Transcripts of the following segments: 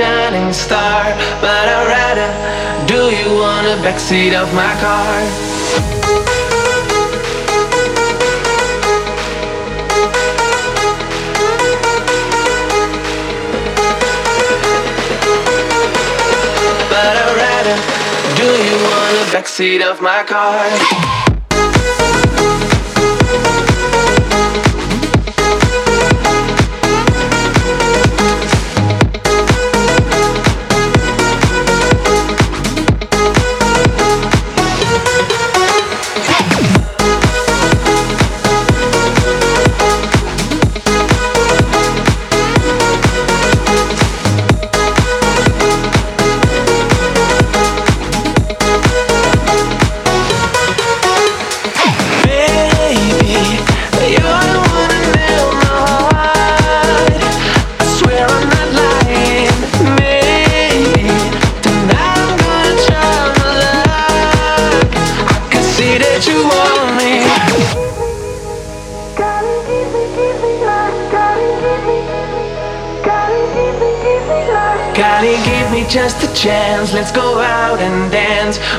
shining star. But I'd rather do you on the backseat of my car. Do you want the backseat of my car?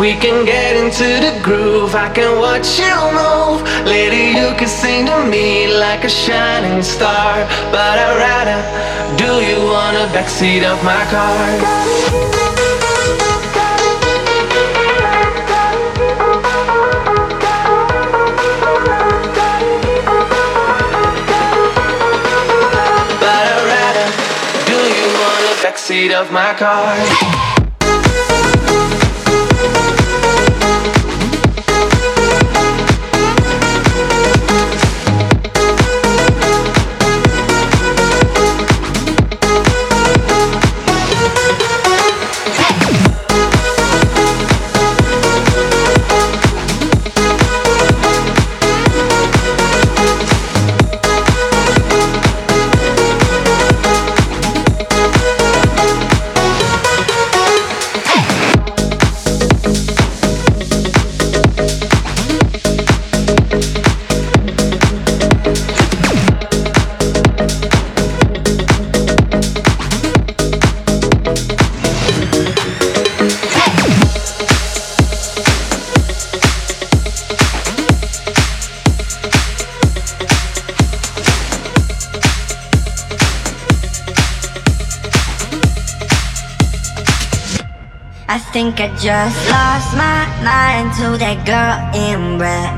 We can get into the groove. I can watch you move. Lady, you can sing to me like a shining star. But I'd rather do you on the backseat of my car. But I'd rather, do you wanna backseat of my car. Just lost my mind to that girl in red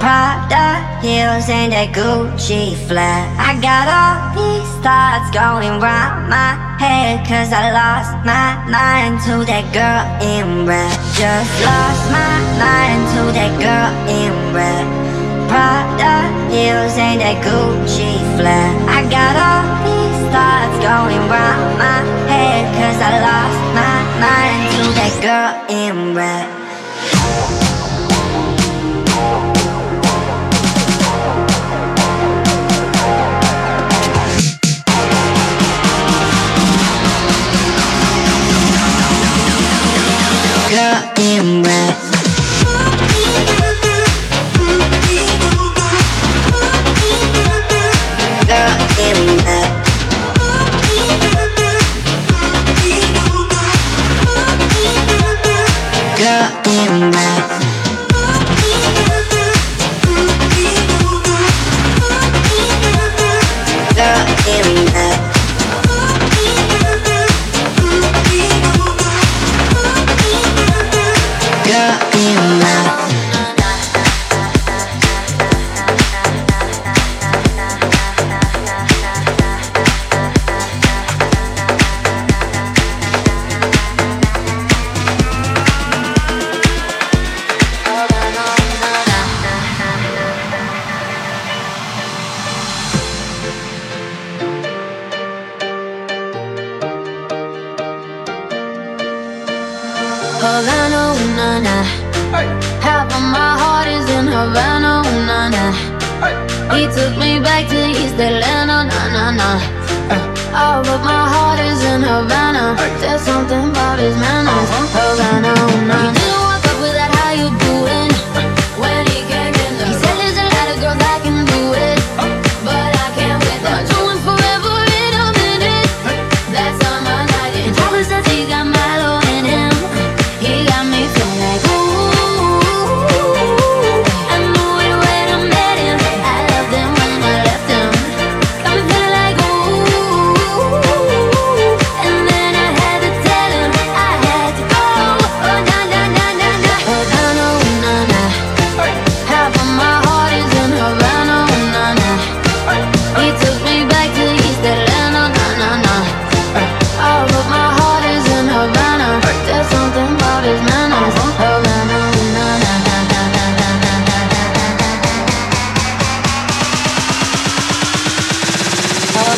Prada heels and that Gucci flat I got all these thoughts going round my head Cause I lost my mind to that girl in red. Just lost my mind to that girl in red Prada heels and that Gucci flat I got all these thoughts going round in red There's something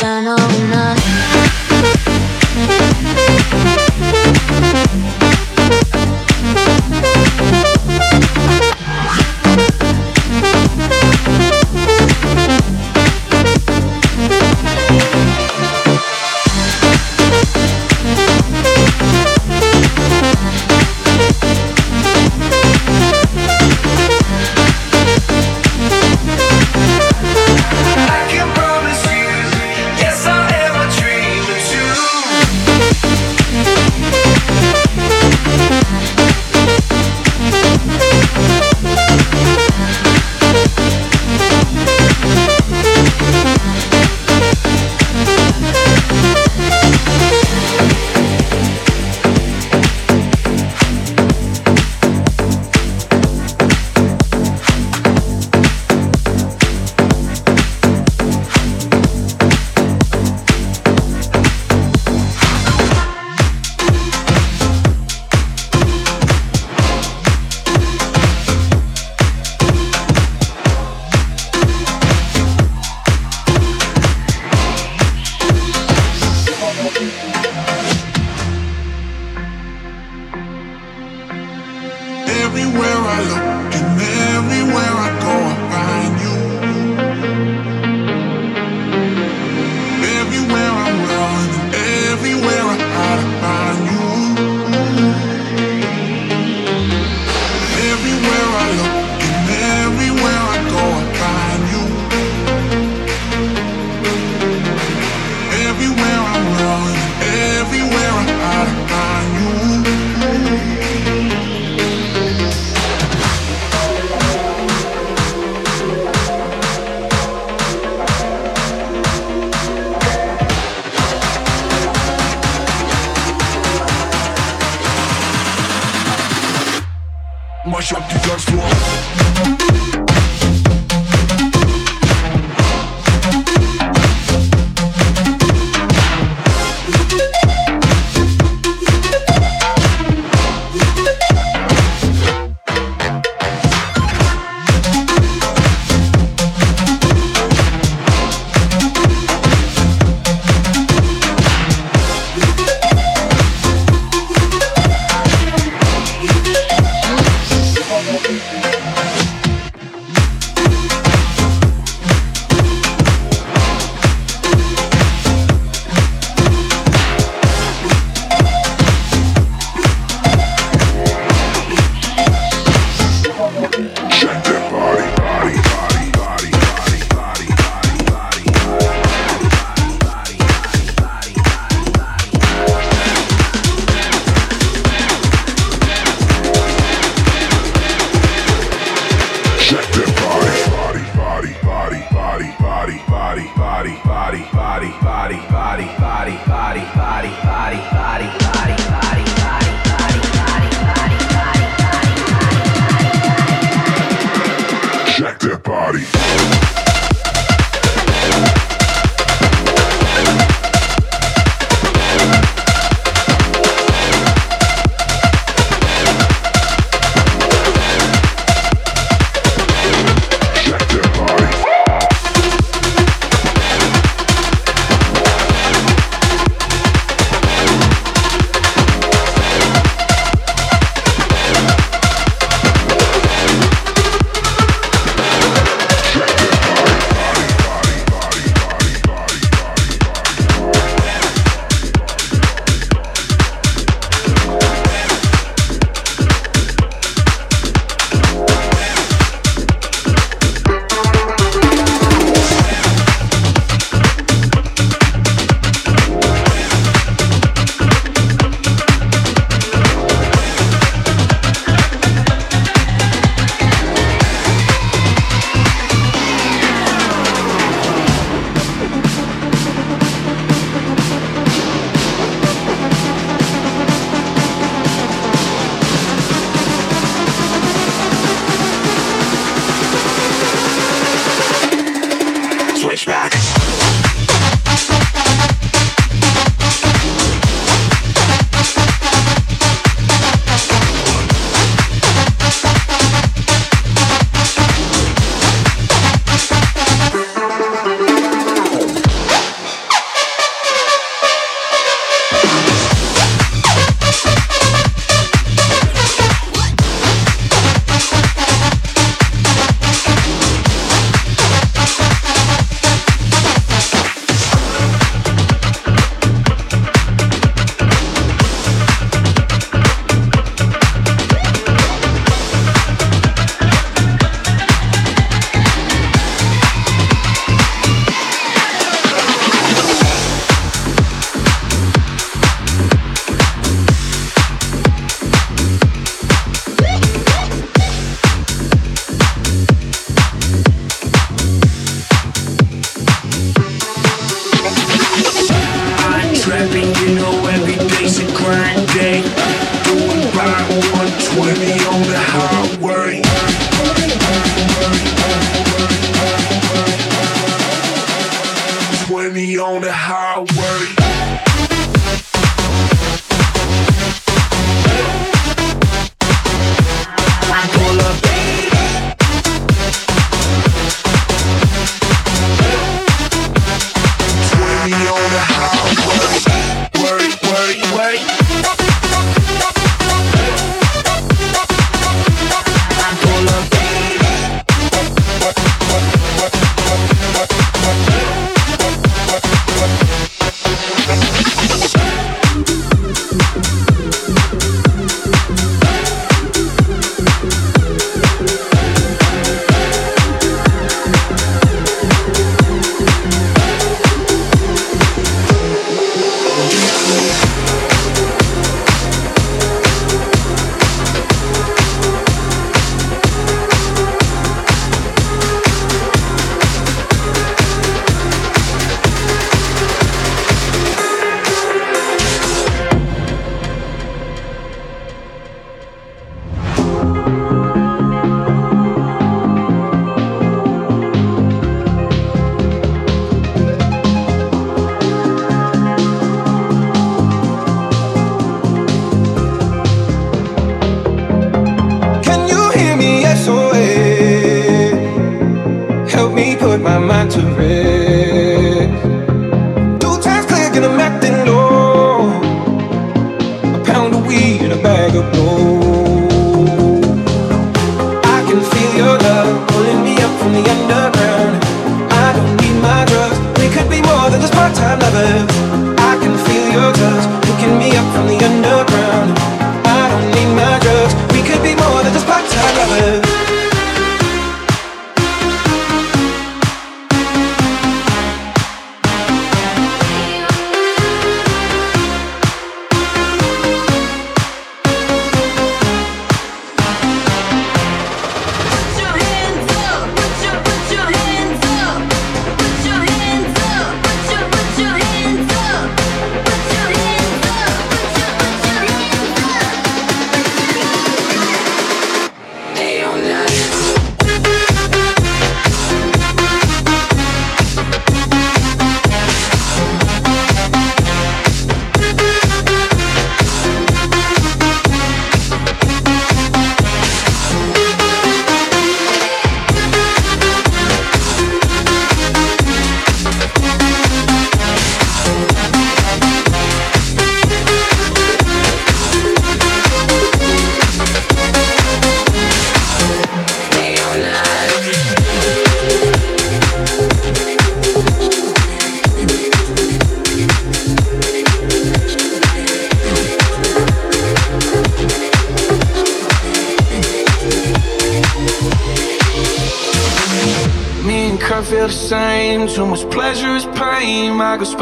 I know enough.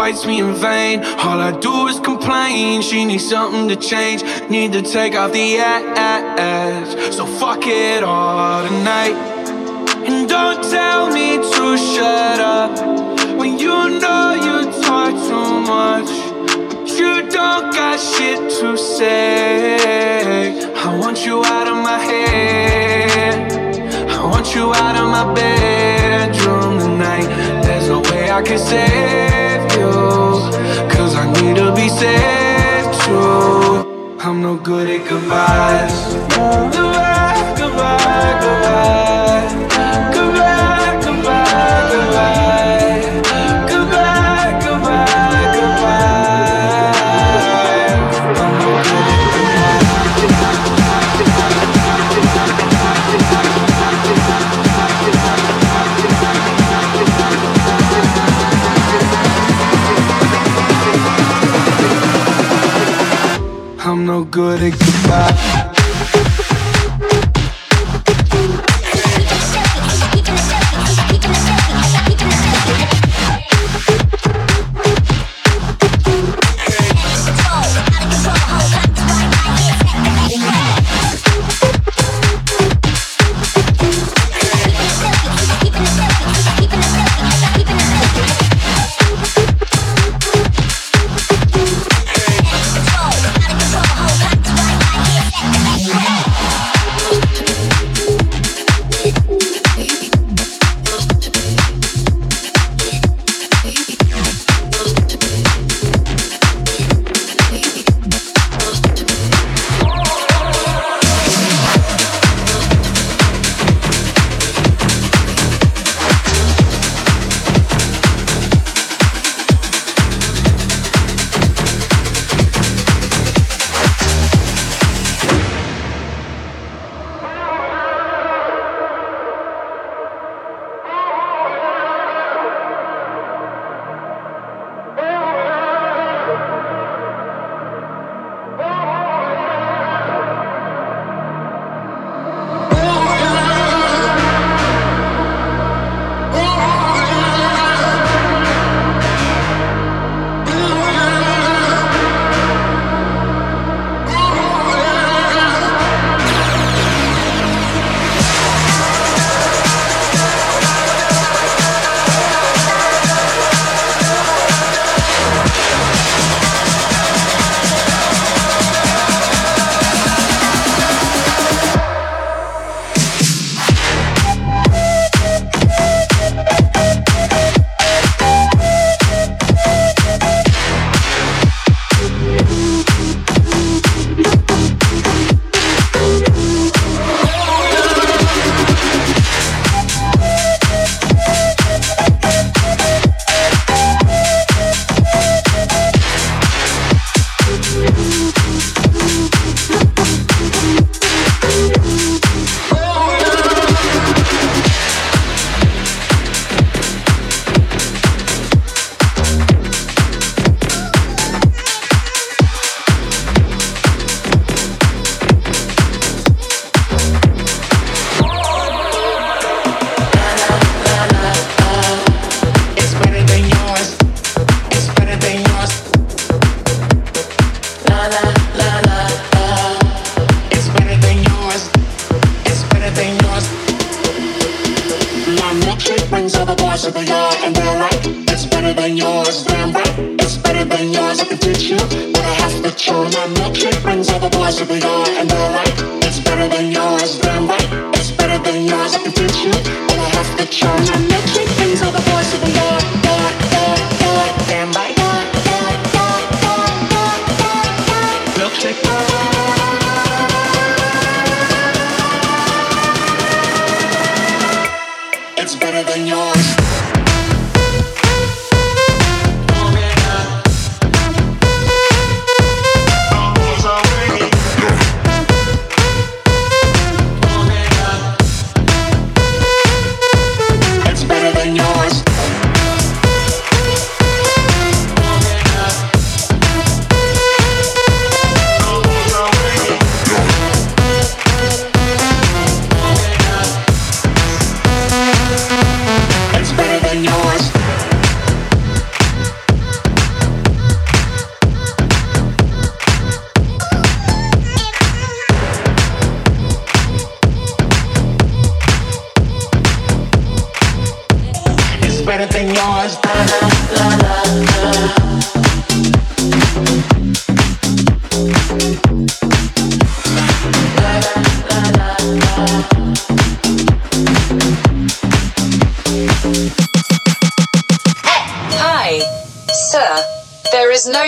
Fights me in vain. All I do is complain. She needs something to change. Need to take off the ass. So fuck it all tonight. And don't tell me to shut up when you know you talk too much. You don't got shit to say. I want you out of my head. I want you out of my bedroom I can save you. Cause I need to be saved too. I'm no good at goodbyes. Goodbye, goodbye, goodbye. Good at goodbye.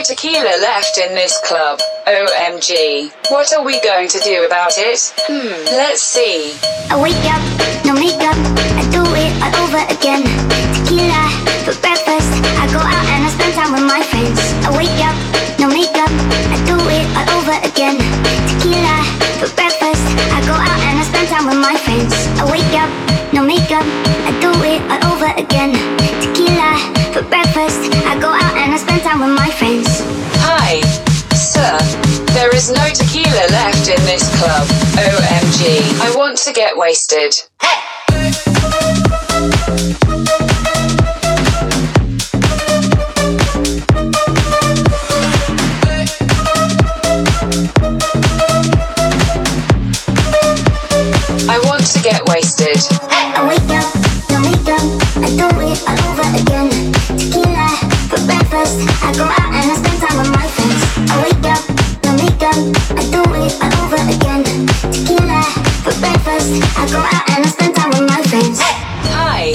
Tequila left in this club. OMG. What are we going to do about it? Hmm, let's see. I wake up, no makeup, I do it all over again. Tequila for breakfast, I go out and I spend time with my friends. I wake up, no makeup, I do it all over again. Tequila for breakfast, I go out and I spend time with my friends. I wake up, no makeup, There is no tequila left in this club. OMG. I want to get wasted. I want to get wasted. I wake up, I go out and I spend time with my friends. Hi,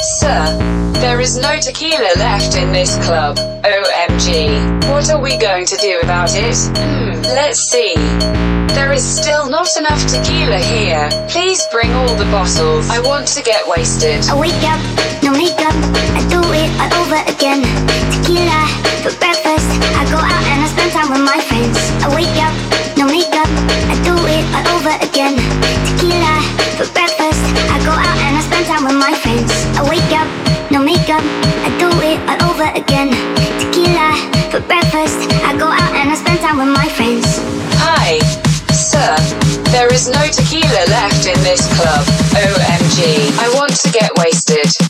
sir. There is no tequila left in this club. OMG. What are we going to do about it? Hmm, let's see. There is still not enough tequila here. Please bring all the bottles. I want to get wasted. I wake up, no makeup, I do it all over again. Tequila for breakfast, I go out and I spend time with my friends. I wake up, for breakfast, I go out and I spend time with my friends. I wake up, no makeup, I do it all over again. Tequila for breakfast, I go out and I spend time with my friends. Hi sir. There is no tequila left in this club. OMG. I want to get wasted.